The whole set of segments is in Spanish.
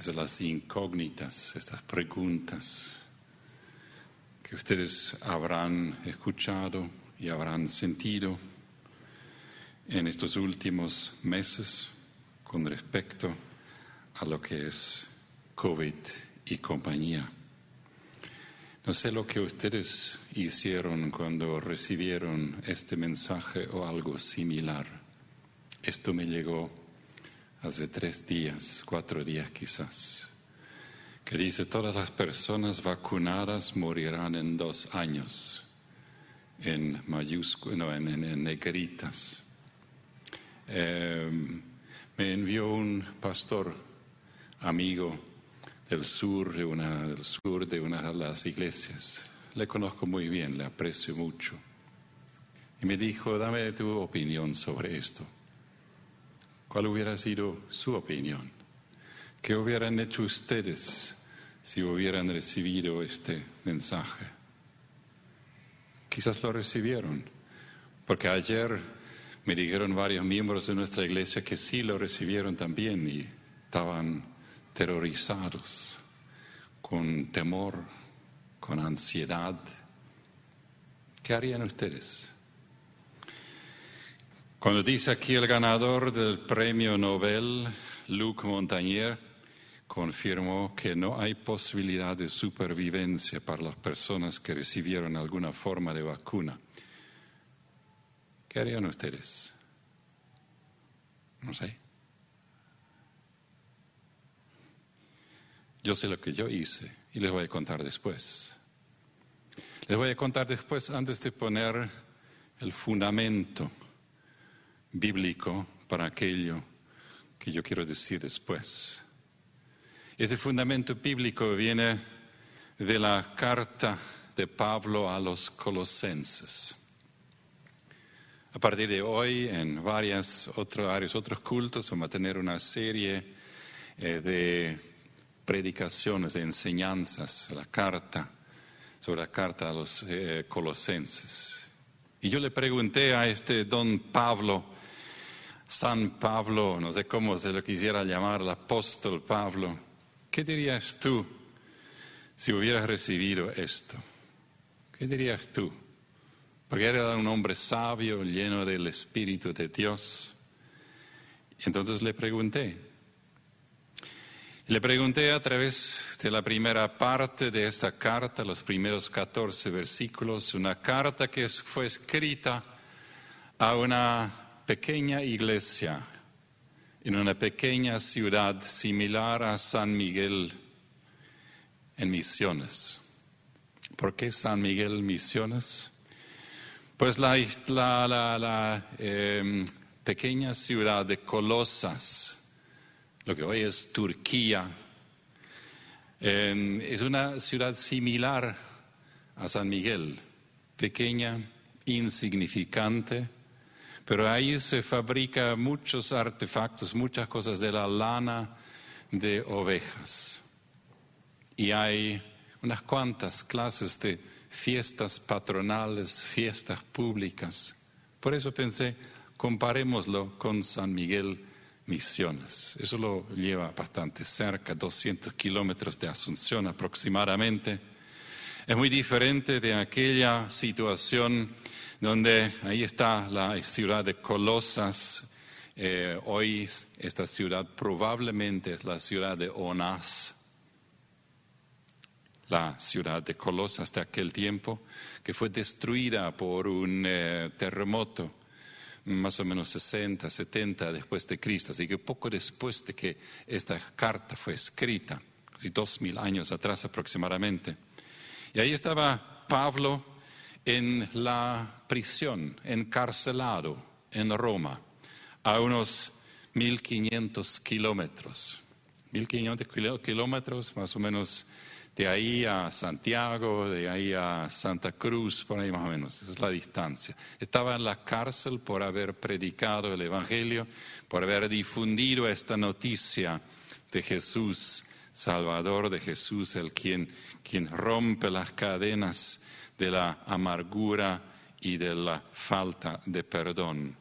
esas las incógnitas, estas preguntas que ustedes habrán escuchado y habrán sentido en estos últimos meses con respecto a lo que es COVID y compañía. No sé lo que ustedes hicieron cuando recibieron este mensaje o algo similar. Esto me llegó hace tres días, cuatro días quizás, que dice, todas las personas vacunadas morirán en dos años, en mayúsculas, no, en, negritas. Em, me envió un pastor amigo del sur, de una, del sur de una de las iglesias. Le conozco muy bien, le aprecio mucho. Y me dijo, dame tu opinión sobre esto. ¿Cuál hubiera sido su opinión? ¿Qué hubieran hecho ustedes si hubieran recibido este mensaje? Quizás lo recibieron, porque ayer me dijeron varios miembros de nuestra iglesia que sí lo recibieron también y estaban terrorizados, con temor, con ansiedad. ¿Qué harían ustedes? Cuando dice aquí el ganador del premio Nobel, Luc Montagnier, confirmó que no hay posibilidad de supervivencia para las personas que recibieron alguna forma de vacuna. ¿Qué harían ustedes? No sé. Yo sé lo que yo hice y les voy a contar después. Les voy a contar después antes de poner el fundamento bíblico para aquello que yo quiero decir después. Este fundamento bíblico viene de la carta de Pablo a los colosenses. A partir de hoy, en varias áreas, otros cultos, vamos a tener una serie eh, de predicaciones, de enseñanzas, la carta, sobre la carta a los eh, colosenses. Y yo le pregunté a este don Pablo, San Pablo, no sé cómo se lo quisiera llamar, el apóstol Pablo, ¿qué dirías tú si hubieras recibido esto? ¿Qué dirías tú? Porque era un hombre sabio, lleno del Espíritu de Dios. Entonces le pregunté. Le pregunté a través de la primera parte de esta carta, los primeros 14 versículos, una carta que fue escrita a una pequeña iglesia en una pequeña ciudad similar a San Miguel en Misiones. ¿Por qué San Miguel Misiones? Pues la, la, em, pequeña ciudad de Colosas, lo que hoy es Turquía, em, es una ciudad similar a San Miguel, pequeña, insignificante, pero ahí se fabrica muchos artefactos, muchas cosas de la lana de ovejas. Y hay unas cuantas clases de fiestas patronales, fiestas públicas. Por eso pensé, comparémoslo con San Miguel Misiones. Eso lo lleva bastante cerca, 200 kilómetros de Asunción aproximadamente. Es muy diferente de aquella situación donde ahí está la ciudad de Colosas. Eh, hoy esta ciudad probablemente es la ciudad de Onás, la ciudad de Colosas de aquel tiempo, que fue destruida por un eh, terremoto más o menos 60, 70 después de Cristo. Así que poco después de que esta carta fue escrita, casi dos mil años atrás aproximadamente. Y ahí estaba Pablo en la prisión, encarcelado en Roma, a unos 1500 kilómetros. 1500 kilómetros, más o menos de ahí a Santiago, de ahí a Santa Cruz, por ahí más o menos, esa es la distancia. Estaba en la cárcel por haber predicado el Evangelio, por haber difundido esta noticia de Jesús, Salvador de Jesús, el quien, quien rompe las cadenas de la amargura y de la falta de perdón.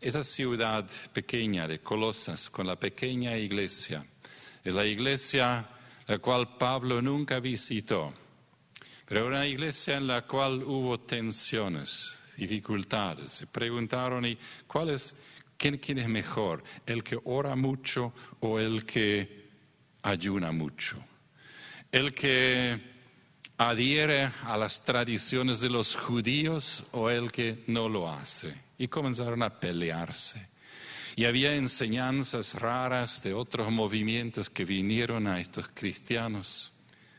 Esa ciudad pequeña de Colosas, con la pequeña iglesia, Es la iglesia la cual Pablo nunca visitó, pero una iglesia en la cual hubo tensiones, dificultades. Se preguntaron, ¿y es, quién, quién es mejor? ¿El que ora mucho o el que ayuna mucho? ¿El que adhiere a las tradiciones de los judíos o el que no lo hace? Y comenzaron a pelearse. Y había enseñanzas raras de otros movimientos que vinieron a estos cristianos.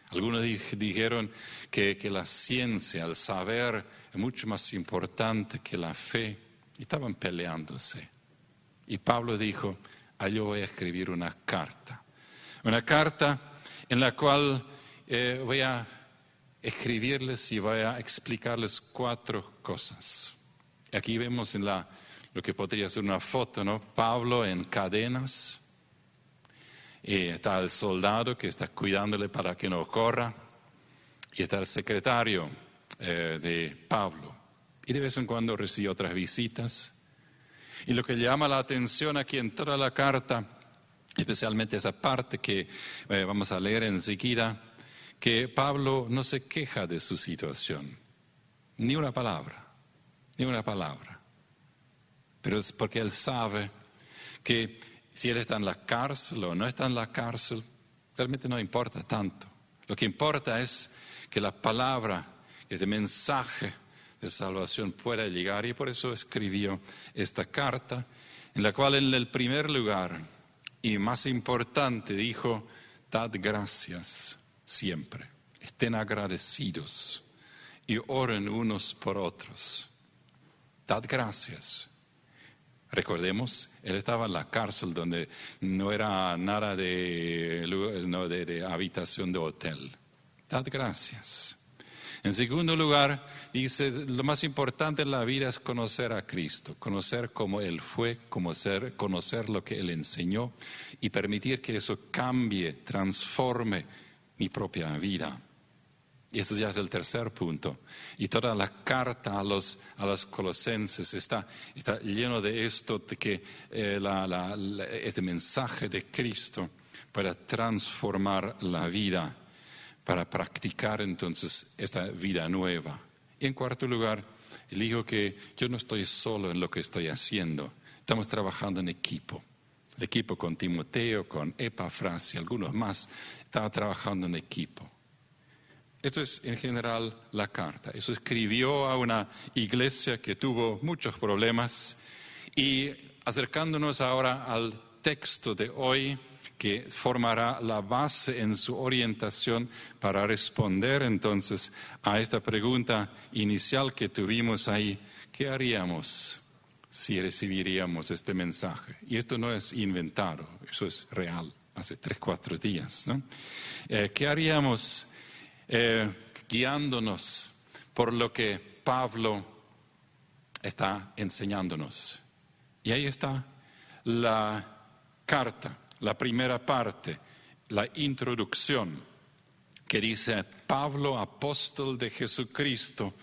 Algunos dijeron que, la ciencia, el saber, es mucho más importante que la fe. Y estaban peleándose. Y Pablo dijo, ah, yo voy a escribir una carta. Una carta en la cual eh, voy a escribirles y voy a explicarles cuatro cosas. Aquí vemos lo que podría ser una foto, ¿no? Pablo en cadenas. Y está el soldado que está cuidándole para que no corra. Y está el secretario eh, de Pablo. Y de vez en cuando recibe otras visitas. Y lo que llama la atención aquí en toda la carta, especialmente esa parte que eh, vamos a leer enseguida, que Pablo no se queja de su situación, ni una palabra, ni una palabra. Pero es porque él sabe que si él está en la cárcel o no está en la cárcel, realmente no importa tanto. Lo que importa es que la palabra, este mensaje de salvación pueda llegar y por eso escribió esta carta en la cual en el primer lugar y más importante dijo, dad gracias siempre. Estén agradecidos y oren unos por otros. Dad gracias. Recordemos, él estaba en la cárcel donde no era nada de, de habitación de hotel. Dad gracias. En segundo lugar, dice, lo más importante en la vida es conocer a Cristo, conocer cómo Él fue, conocer, conocer lo que Él enseñó y permitir que eso cambie, transforme mi propia vida. Y eso ya es el tercer punto. Y toda la carta a los, a los colosenses está, está lleno de esto, de que eh, este mensaje de Cristo para transformar la vida, para practicar entonces esta vida nueva. Y en cuarto lugar, él dijo que yo no estoy solo en lo que estoy haciendo, estamos trabajando en equipo. El equipo con Timoteo, con Epafras y algunos más, estaba trabajando en equipo. Esto es en general la carta. Eso escribió a una iglesia que tuvo muchos problemas y acercándonos ahora al texto de hoy que formará la base en su orientación para responder entonces a esta pregunta inicial que tuvimos ahí, ¿qué haríamos si recibiríamos este mensaje? Y esto no es inventado, eso es real hace tres, cuatro días. ¿no? Eh, ¿Qué haríamos eh, guiándonos por lo que Pablo está enseñándonos? Y ahí está la carta, la primera parte, la introducción, que dice Pablo, apóstol de Jesucristo,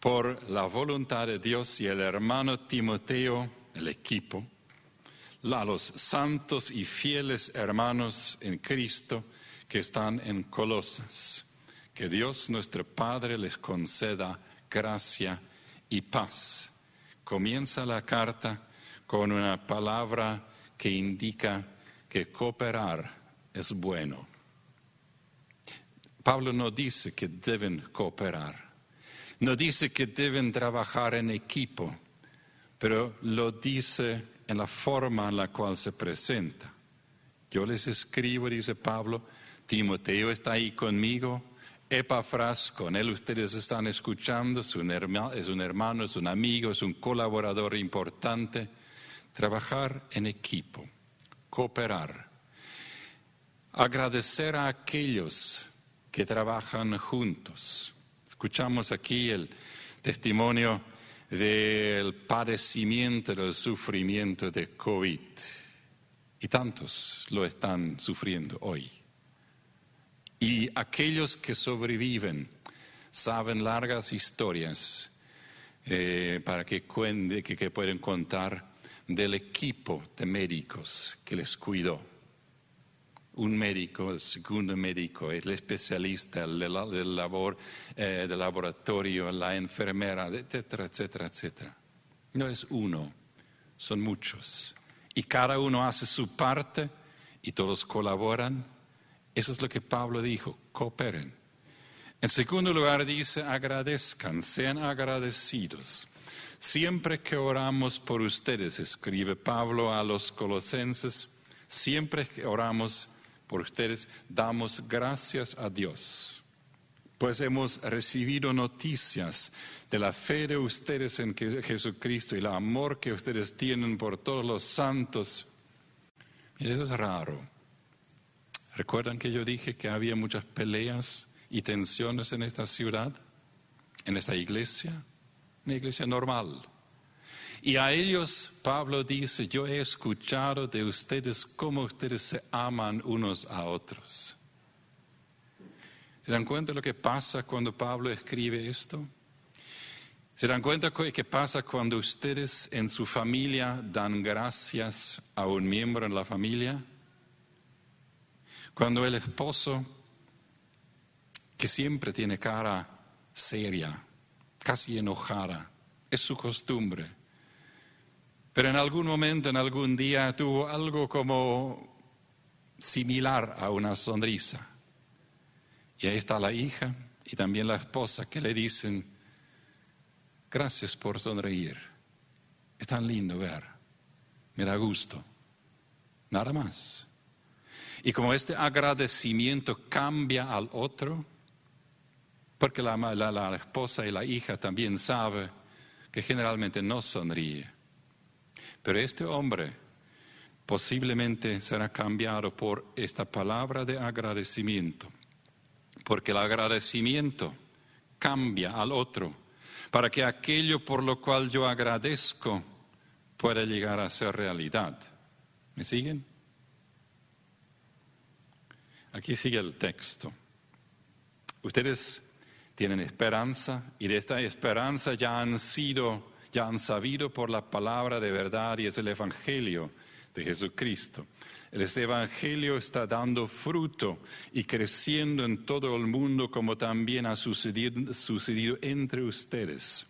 por la voluntad de Dios y el hermano Timoteo, el equipo, a los santos y fieles hermanos en Cristo que están en Colosas. Que Dios nuestro Padre les conceda gracia y paz. Comienza la carta con una palabra que indica que cooperar es bueno. Pablo no dice que deben cooperar, no dice que deben trabajar en equipo, pero lo dice en la forma en la cual se presenta. Yo les escribo, dice Pablo, Timoteo está ahí conmigo, Epafras, con él ustedes están escuchando, es un, hermano, es un hermano, es un amigo, es un colaborador importante. Trabajar en equipo, cooperar, agradecer a aquellos que trabajan juntos. Escuchamos aquí el testimonio del padecimiento, del sufrimiento de COVID. Y tantos lo están sufriendo hoy. Y aquellos que sobreviven saben largas historias eh, para que, cuente, que, que pueden contar del equipo de médicos que les cuidó. un médico, el segundo médico, el especialista, el labor, eh, del laboratorio, la enfermera, etcétera, etcétera, etcétera. No es uno, son muchos. Y cada uno hace su parte y todos colaboran. Eso es lo que Pablo dijo, cooperen. En segundo lugar dice, agradezcan, sean agradecidos. Siempre que oramos por ustedes, escribe Pablo a los colosenses, siempre que oramos por ustedes, damos gracias a Dios, pues hemos recibido noticias de la fe de ustedes en Jesucristo y el amor que ustedes tienen por todos los santos. Y eso es raro. ¿Recuerdan que yo dije que había muchas peleas y tensiones en esta ciudad, en esta iglesia? Una iglesia normal y a ellos Pablo dice, yo he escuchado de ustedes cómo ustedes se aman unos a otros. ¿Se dan cuenta de lo que pasa cuando Pablo escribe esto? ¿Se dan cuenta de qué pasa cuando ustedes en su familia dan gracias a un miembro en la familia? Cuando el esposo, que siempre tiene cara seria, casi enojada, es su costumbre, pero en algún momento, en algún día, tuvo algo como similar a una sonrisa. Y ahí está la hija y también la esposa que le dicen, gracias por sonreír. Es tan lindo ver. Me da gusto. Nada más. Y como este agradecimiento cambia al otro, porque la, esposa y la hija también saben que generalmente no sonríe pero este hombre posiblemente será cambiado por esta palabra de agradecimiento, porque el agradecimiento cambia al otro, para que aquello por lo cual yo agradezco pueda llegar a ser realidad. ¿Me siguen? Aquí sigue el texto. Ustedes tienen esperanza y de esta esperanza ya han sido ya han sabido por la palabra de verdad y es el Evangelio de Jesucristo. Este Evangelio está dando fruto y creciendo en todo el mundo como también ha sucedido, entre ustedes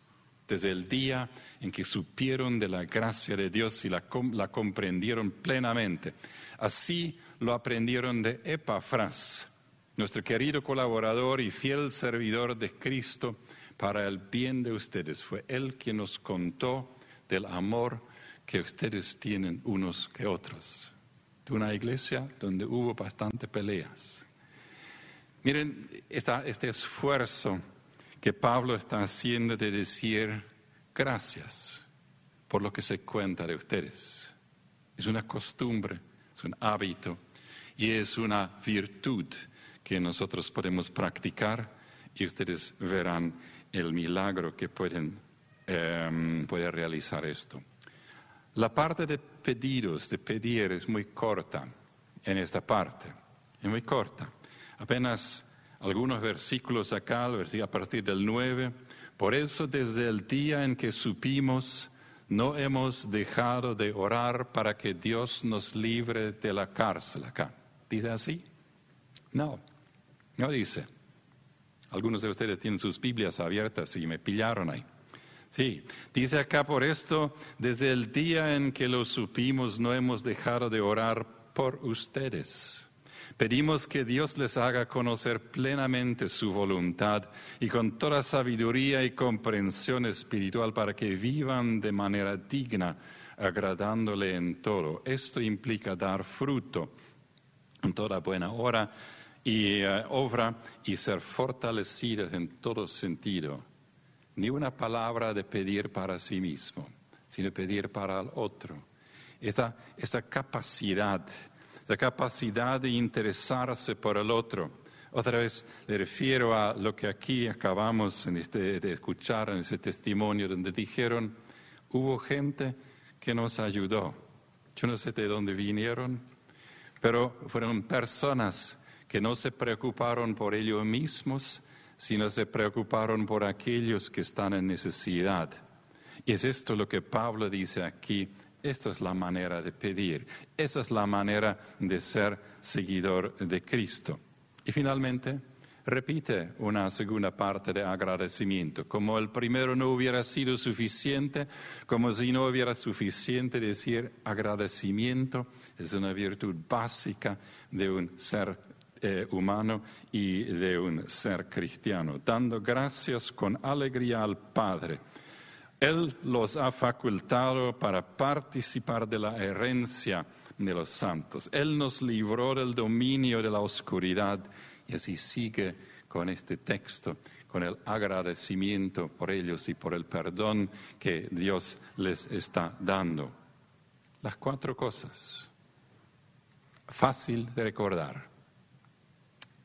desde el día en que supieron de la gracia de Dios y la, la comprendieron plenamente. Así lo aprendieron de Epafras, nuestro querido colaborador y fiel servidor de Cristo para el bien de ustedes. Fue Él quien nos contó del amor que ustedes tienen unos que otros. De una iglesia donde hubo bastante peleas. Miren este esfuerzo que Pablo está haciendo de decir gracias por lo que se cuenta de ustedes. Es una costumbre, es un hábito y es una virtud que nosotros podemos practicar y ustedes verán el milagro que pueden, puede realizar esto. La parte de pedidos, de pedir, es muy corta en esta parte, es muy corta. Apenas algunos versículos acá, a partir del 9. Por eso desde el día en que supimos, no hemos dejado de orar para que Dios nos libre de la cárcel acá. ¿Dice así? No, no dice. Algunos de ustedes tienen sus Biblias abiertas y me pillaron ahí. Sí, dice acá por esto, desde el día en que lo supimos no hemos dejado de orar por ustedes. Pedimos que Dios les haga conocer plenamente su voluntad y con toda sabiduría y comprensión espiritual para que vivan de manera digna, agradándole en todo. Esto implica dar fruto en toda buena hora y eh, obra y ser fortalecidas en todo sentido. Ni una palabra de pedir para sí mismo, sino pedir para el otro. Esta, esta capacidad, la capacidad de interesarse por el otro. Otra vez le refiero a lo que aquí acabamos este, de escuchar en ese testimonio donde dijeron, hubo gente que nos ayudó. Yo no sé de dónde vinieron, pero fueron personas que no se preocuparon por ellos mismos, sino se preocuparon por aquellos que están en necesidad. Y es esto lo que Pablo dice aquí, Esta es la manera de pedir. Esa es la manera de ser seguidor de Cristo. Y finalmente, repite una segunda parte de agradecimiento. Como el primero no hubiera sido suficiente, como si no hubiera suficiente decir agradecimiento, es una virtud básica de un ser eh, humano y de un ser cristiano, dando gracias con alegría al Padre. Él los ha facultado para participar de la herencia de los santos. Él nos libró del dominio de la oscuridad y así sigue con este texto, con el agradecimiento por ellos y por el perdón que Dios les está dando. Las cuatro cosas. Fácil de recordar.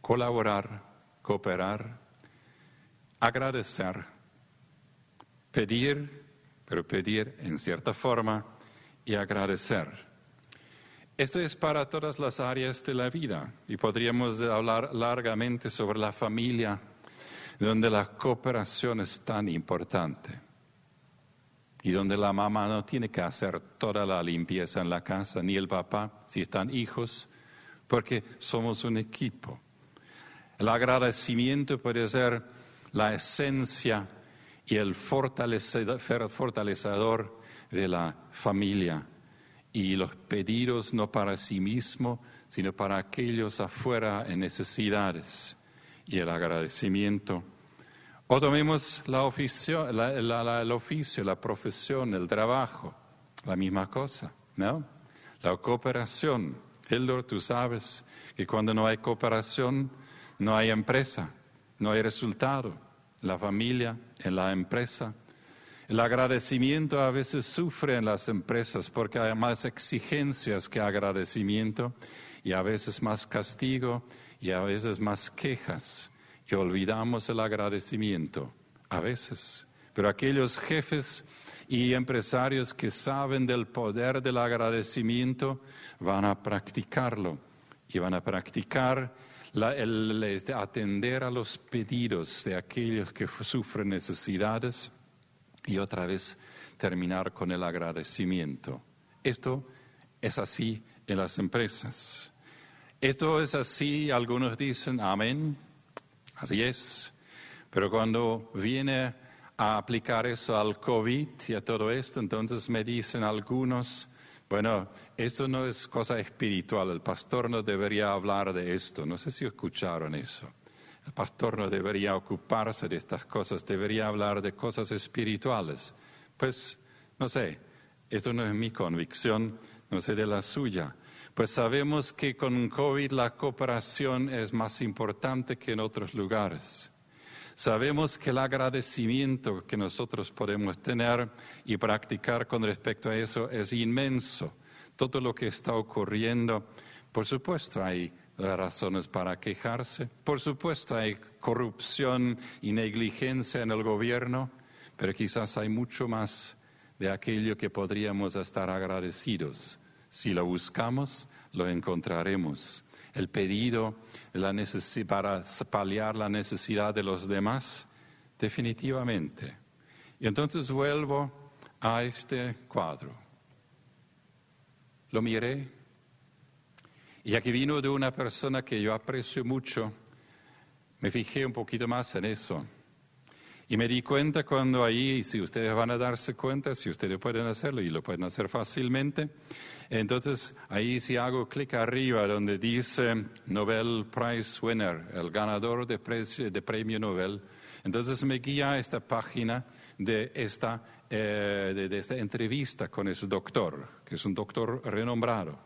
Colaborar, cooperar, agradecer, pedir, pero pedir en cierta forma y agradecer. Esto es para todas las áreas de la vida y podríamos hablar largamente sobre la familia, donde la cooperación es tan importante y donde la mamá no tiene que hacer toda la limpieza en la casa, ni el papá, si están hijos, porque somos un equipo. El agradecimiento puede ser la esencia y el fortalecedor de la familia y los pedidos no para sí mismo, sino para aquellos afuera en necesidades y el agradecimiento. O tomemos la oficio, el oficio, la profesión, el trabajo, la misma cosa, ¿no? La cooperación. Hildur, tú sabes que cuando no hay cooperación, no hay empresa, no hay resultado. La familia en la empresa el agradecimiento a veces sufre en las empresas porque hay más exigencias que agradecimiento y a veces más castigo y a veces más quejas y olvidamos el agradecimiento, a veces. Pero aquellos jefes y empresarios que saben del poder del agradecimiento van a practicarlo y van a practicar el, atender a los pedidos de aquellos que sufren necesidades y otra vez terminar con el agradecimiento. Esto es así en las empresas. Esto es así, algunos dicen, amén, así es, pero cuando viene a aplicar eso al COVID y a todo esto, entonces me dicen algunos, bueno, esto no es cosa espiritual, el pastor no debería hablar de esto, no sé si escucharon eso. El pastor no debería ocuparse de estas cosas, debería hablar de cosas espirituales. Pues, no sé, esto no es mi convicción, no sé de la suya. Pues sabemos que con COVID la cooperación es más importante que en otros lugares. Sabemos que el agradecimiento que nosotros podemos tener y practicar con respecto a eso es inmenso. Todo lo que está ocurriendo, por supuesto, hay razones para quejarse. Por supuesto hay corrupción y negligencia en el gobierno, pero quizás hay mucho más de aquello que podríamos estar agradecidos. Si lo buscamos, lo encontraremos. El pedido para paliar la necesidad de los demás, definitivamente. Y entonces vuelvo a este cuadro. Lo miré y aquí vino de una persona que yo aprecio mucho, me fijé un poquito más en eso. Y me di cuenta cuando ahí, si ustedes van a darse cuenta, si ustedes pueden hacerlo y lo pueden hacer fácilmente, entonces ahí si hago clic arriba donde dice Nobel Prize Winner, el ganador de, de premio Nobel, entonces me guía a esta página de esta, eh, de esta entrevista con ese doctor, que es un doctor renombrado.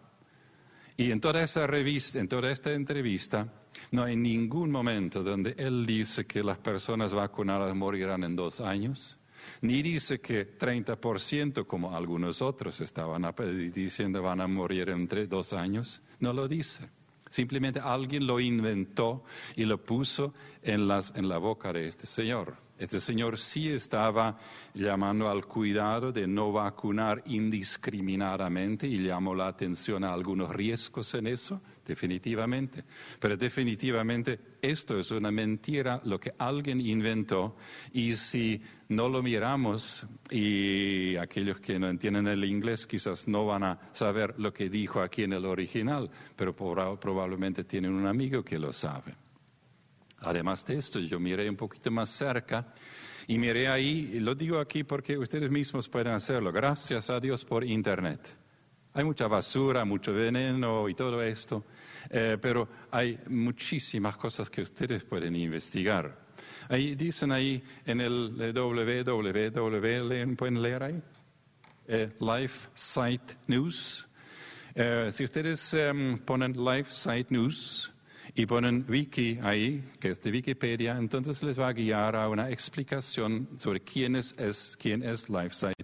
Y en toda esta revista, en toda esta entrevista, no hay ningún momento donde él dice que las personas vacunadas morirán en dos años, ni dice que 30%, como algunos otros estaban diciendo, van a morir entre dos años. No lo dice. Simplemente alguien lo inventó y lo puso en, las, en la boca de este señor. Este señor sí estaba llamando al cuidado de no vacunar indiscriminadamente y llamó la atención a algunos riesgos en eso, definitivamente. Pero definitivamente esto es una mentira, lo que alguien inventó y si no lo miramos y aquellos que no entienden el inglés quizás no van a saber lo que dijo aquí en el original, pero probablemente tienen un amigo que lo sabe. Además de esto, yo miré un poquito más cerca y miré ahí, y lo digo aquí porque ustedes mismos pueden hacerlo, gracias a Dios por Internet. Hay mucha basura, mucho veneno y todo esto, eh, pero hay muchísimas cosas que ustedes pueden investigar. Ahí dicen ahí en el www, ¿pueden leer ahí? Eh, Life Site News. Eh, si ustedes em, ponen Life Site News, y ponen wiki ahí, que es de Wikipedia, entonces les va a guiar a una explicación sobre quién es, quién es LifeSite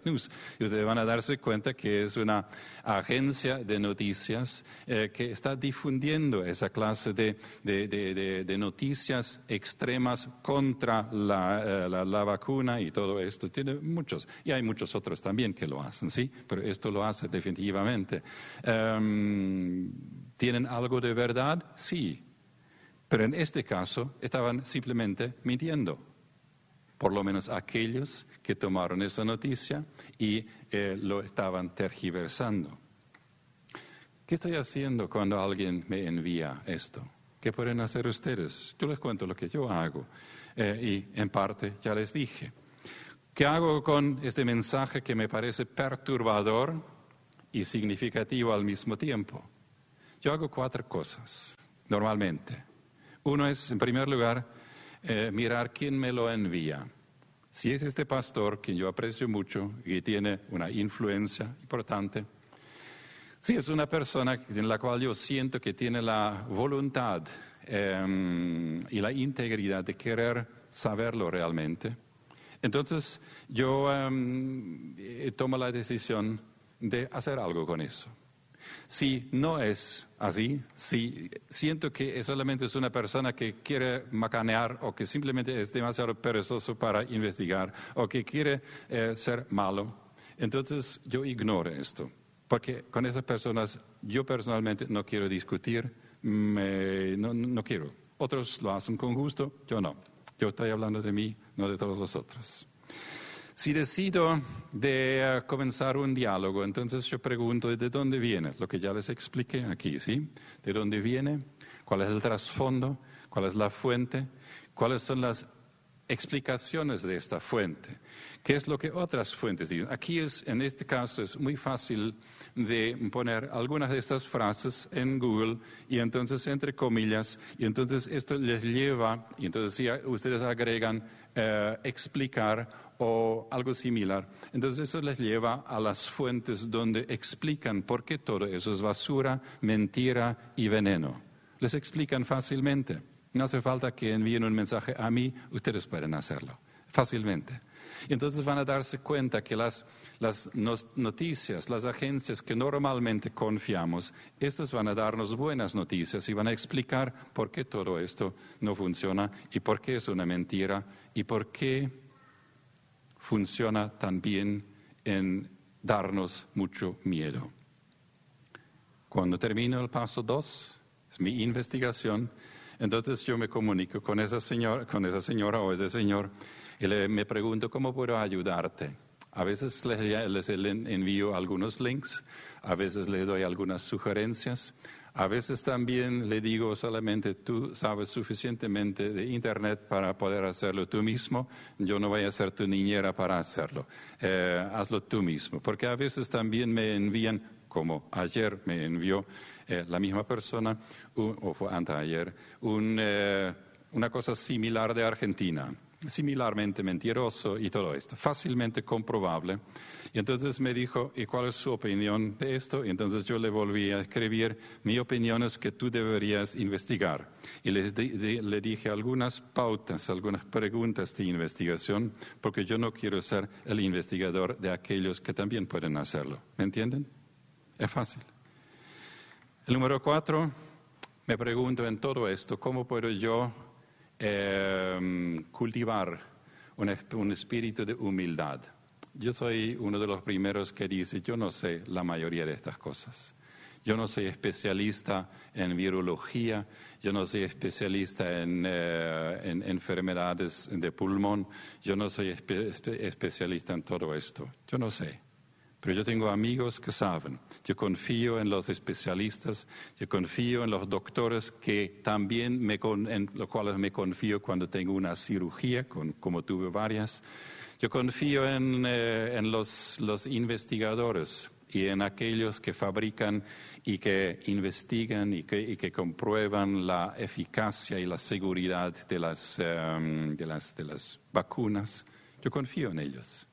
Y ustedes van a darse cuenta que es una agencia de noticias eh, que está difundiendo esa clase de, de, noticias extremas contra la, eh, la, la, vacuna y todo esto. Tiene muchos, y hay muchos otros también que lo hacen, ¿sí? Pero esto lo hace definitivamente. Em, ¿Tienen algo de verdad? Sí, pero en este caso estaban simplemente mintiendo, por lo menos aquellos que tomaron esa noticia y eh, lo estaban tergiversando. ¿Qué estoy haciendo cuando alguien me envía esto? ¿Qué pueden hacer ustedes? Yo les cuento lo que yo hago eh, y en parte ya les dije. ¿Qué hago con este mensaje que me parece perturbador y significativo al mismo tiempo? Yo hago cuatro cosas normalmente. Uno es, en primer lugar, eh, mirar quién me lo envía. Si es este pastor, quien yo aprecio mucho y tiene una influencia importante, si es una persona en la cual yo siento que tiene la voluntad em, y la integridad de querer saberlo realmente, entonces yo em, tomo la decisión de hacer algo con eso. Si no es así, si siento que solamente es una persona que quiere macanear o que simplemente es demasiado perezoso para investigar o que quiere eh, ser malo, entonces yo ignoro esto. Porque con esas personas yo personalmente no quiero discutir, no, no quiero. Otros lo hacen con gusto, yo no. Yo estoy hablando de mí, no de todos los otros. Si decido de eh, comenzar un diálogo, entonces yo pregunto de dónde viene, lo que ya les expliqué aquí, ¿sí? ¿De dónde viene? ¿Cuál es el trasfondo? ¿Cuál es la fuente? ¿Cuáles son las explicaciones de esta fuente? ¿Qué es lo que otras fuentes dicen? Aquí es, en este caso, es muy fácil de poner algunas de estas frases en Google y entonces entre comillas, y entonces esto les lleva, y entonces si ustedes agregan eh, explicar o algo similar. Entonces eso les lleva a las fuentes donde explican por qué todo eso es basura, mentira y veneno. Les explican fácilmente. No hace falta que envíen un mensaje a mí, ustedes pueden hacerlo fácilmente. Entonces van a darse cuenta que las, las noticias, las agencias que normalmente confiamos, estas van a darnos buenas noticias y van a explicar por qué todo esto no funciona y por qué es una mentira y por qué funciona también en darnos mucho miedo. Cuando termino el paso dos, es mi investigación, entonces yo me comunico con esa señora, con esa señora o ese señor y le, me pregunto cómo puedo ayudarte. A veces les, les envío algunos links, a veces les doy algunas sugerencias, a veces también le digo solamente tú sabes suficientemente de Internet para poder hacerlo tú mismo, yo no voy a ser tu niñera para hacerlo, eh, hazlo tú mismo, porque a veces también me envían, como ayer me envió eh, la misma persona, o fue anteayer, un, eh, una cosa similar de Argentina similarmente mentiroso y todo esto, fácilmente comprobable. Y entonces me dijo, ¿y cuál es su opinión de esto? Y entonces yo le volví a escribir, mi opinión es que tú deberías investigar. Y le, le dije algunas pautas, algunas preguntas de investigación, porque yo no quiero ser el investigador de aquellos que también pueden hacerlo. ¿Me entienden? Es fácil. El número cuatro, me pregunto en todo esto, ¿cómo puedo yo Em, cultivar un espíritu de humildad. Yo soy uno de los primeros que dice, yo no sé la mayoría de estas cosas. Yo no soy especialista en virología, yo no soy especialista en, eh, enfermedades de pulmón, yo no soy especialista en todo esto. Yo no sé. Pero yo tengo amigos que saben. Yo confío en los especialistas, yo confío en los doctores que también me en los cuales me confío cuando tengo una cirugía, como tuve varias. Yo confío en, eh, los, investigadores y en aquellos que fabrican y que investigan y que, comprueban la eficacia y la seguridad de las, em, de, las, de las vacunas. Yo confío en ellos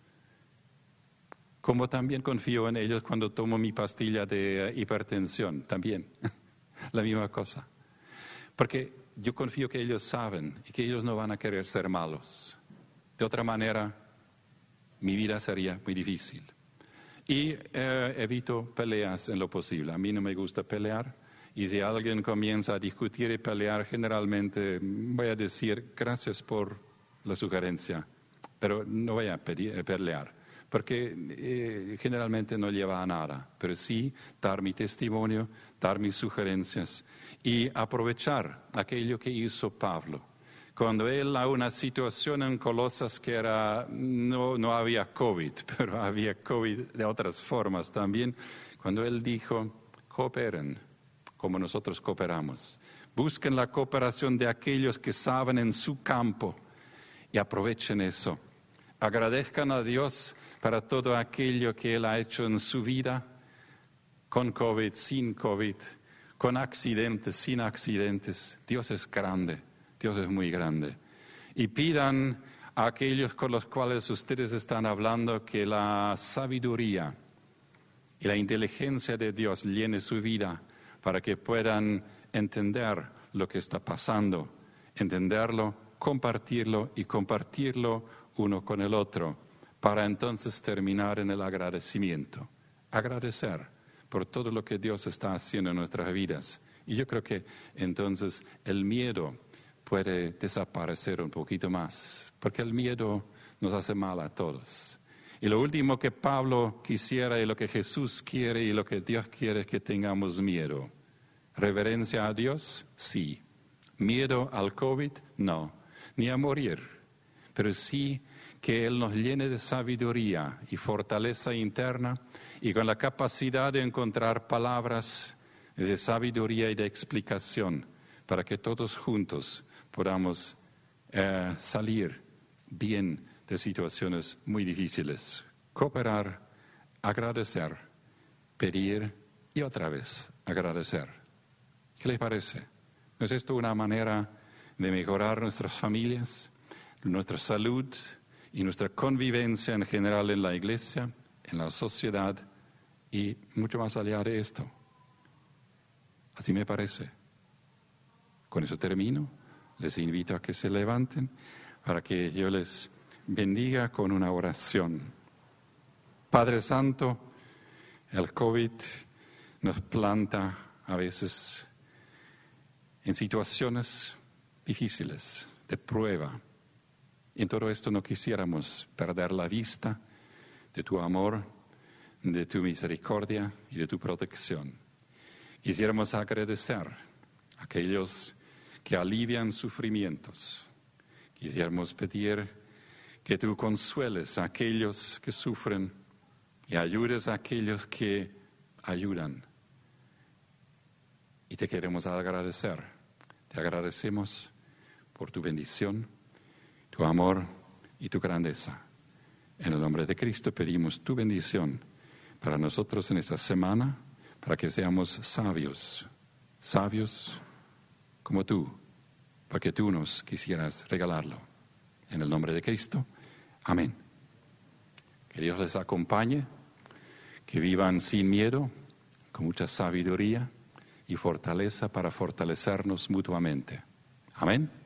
como también confío en ellos cuando tomo mi pastilla de hipertensión, también, la misma cosa. Porque yo confío que ellos saben y que ellos no van a querer ser malos. De otra manera, mi vida sería muy difícil. Y eh, evito peleas en lo posible. A mí no me gusta pelear. Y si alguien comienza a discutir y pelear, generalmente voy a decir gracias por la sugerencia, pero no voy a pelear porque eh, generalmente no lleva a nada, pero sí dar mi testimonio, dar mis sugerencias y aprovechar aquello que hizo Pablo. Cuando él a una situación en Colosas que era, no, no había COVID, pero había COVID de otras formas también, cuando él dijo, cooperen como nosotros cooperamos. Busquen la cooperación de aquellos que saben en su campo y aprovechen eso. Agradezcan a Dios para todo aquello que Él ha hecho en su vida, con COVID, sin COVID, con accidentes, sin accidentes. Dios es grande, Dios es muy grande. Y pidan a aquellos con los cuales ustedes están hablando que la sabiduría y la inteligencia de Dios llene su vida para que puedan entender lo que está pasando, entenderlo, compartirlo y compartirlo uno con el otro para entonces terminar en el agradecimiento. Agradecer por todo lo que Dios está haciendo en nuestras vidas. Y yo creo que entonces el miedo puede desaparecer un poquito más, porque el miedo nos hace mal a todos. Y lo último que Pablo quisiera y lo que Jesús quiere y lo que Dios quiere es que tengamos miedo. ¿Reverencia a Dios? Sí. ¿Miedo al COVID? No. Ni a morir. Pero sí que Él nos llene de sabiduría y fortaleza interna y con la capacidad de encontrar palabras de sabiduría y de explicación para que todos juntos podamos eh, salir bien de situaciones muy difíciles. Cooperar, agradecer, pedir y otra vez agradecer. ¿Qué les parece? ¿No es esto una manera de mejorar nuestras familias, nuestra salud, y nuestra convivencia en general en la iglesia, en la sociedad y mucho más allá de esto. Así me parece. Con eso termino. Les invito a que se levanten para que yo les bendiga con una oración. Padre Santo, el COVID nos planta a veces en situaciones difíciles, de prueba en todo esto no quisiéramos perder la vista de tu amor, de tu misericordia y de tu protección. Quisiéramos agradecer a aquellos que alivian sufrimientos. Quisiéramos pedir que tú consueles a aquellos que sufren y ayudes a aquellos que ayudan. Y te queremos agradecer. Te agradecemos por tu bendición tu amor y tu grandeza. En el nombre de Cristo pedimos tu bendición para nosotros en esta semana, para que seamos sabios, sabios como tú, porque tú nos quisieras regalarlo. En el nombre de Cristo, amén. Que Dios les acompañe, que vivan sin miedo, con mucha sabiduría y fortaleza para fortalecernos mutuamente. Amén.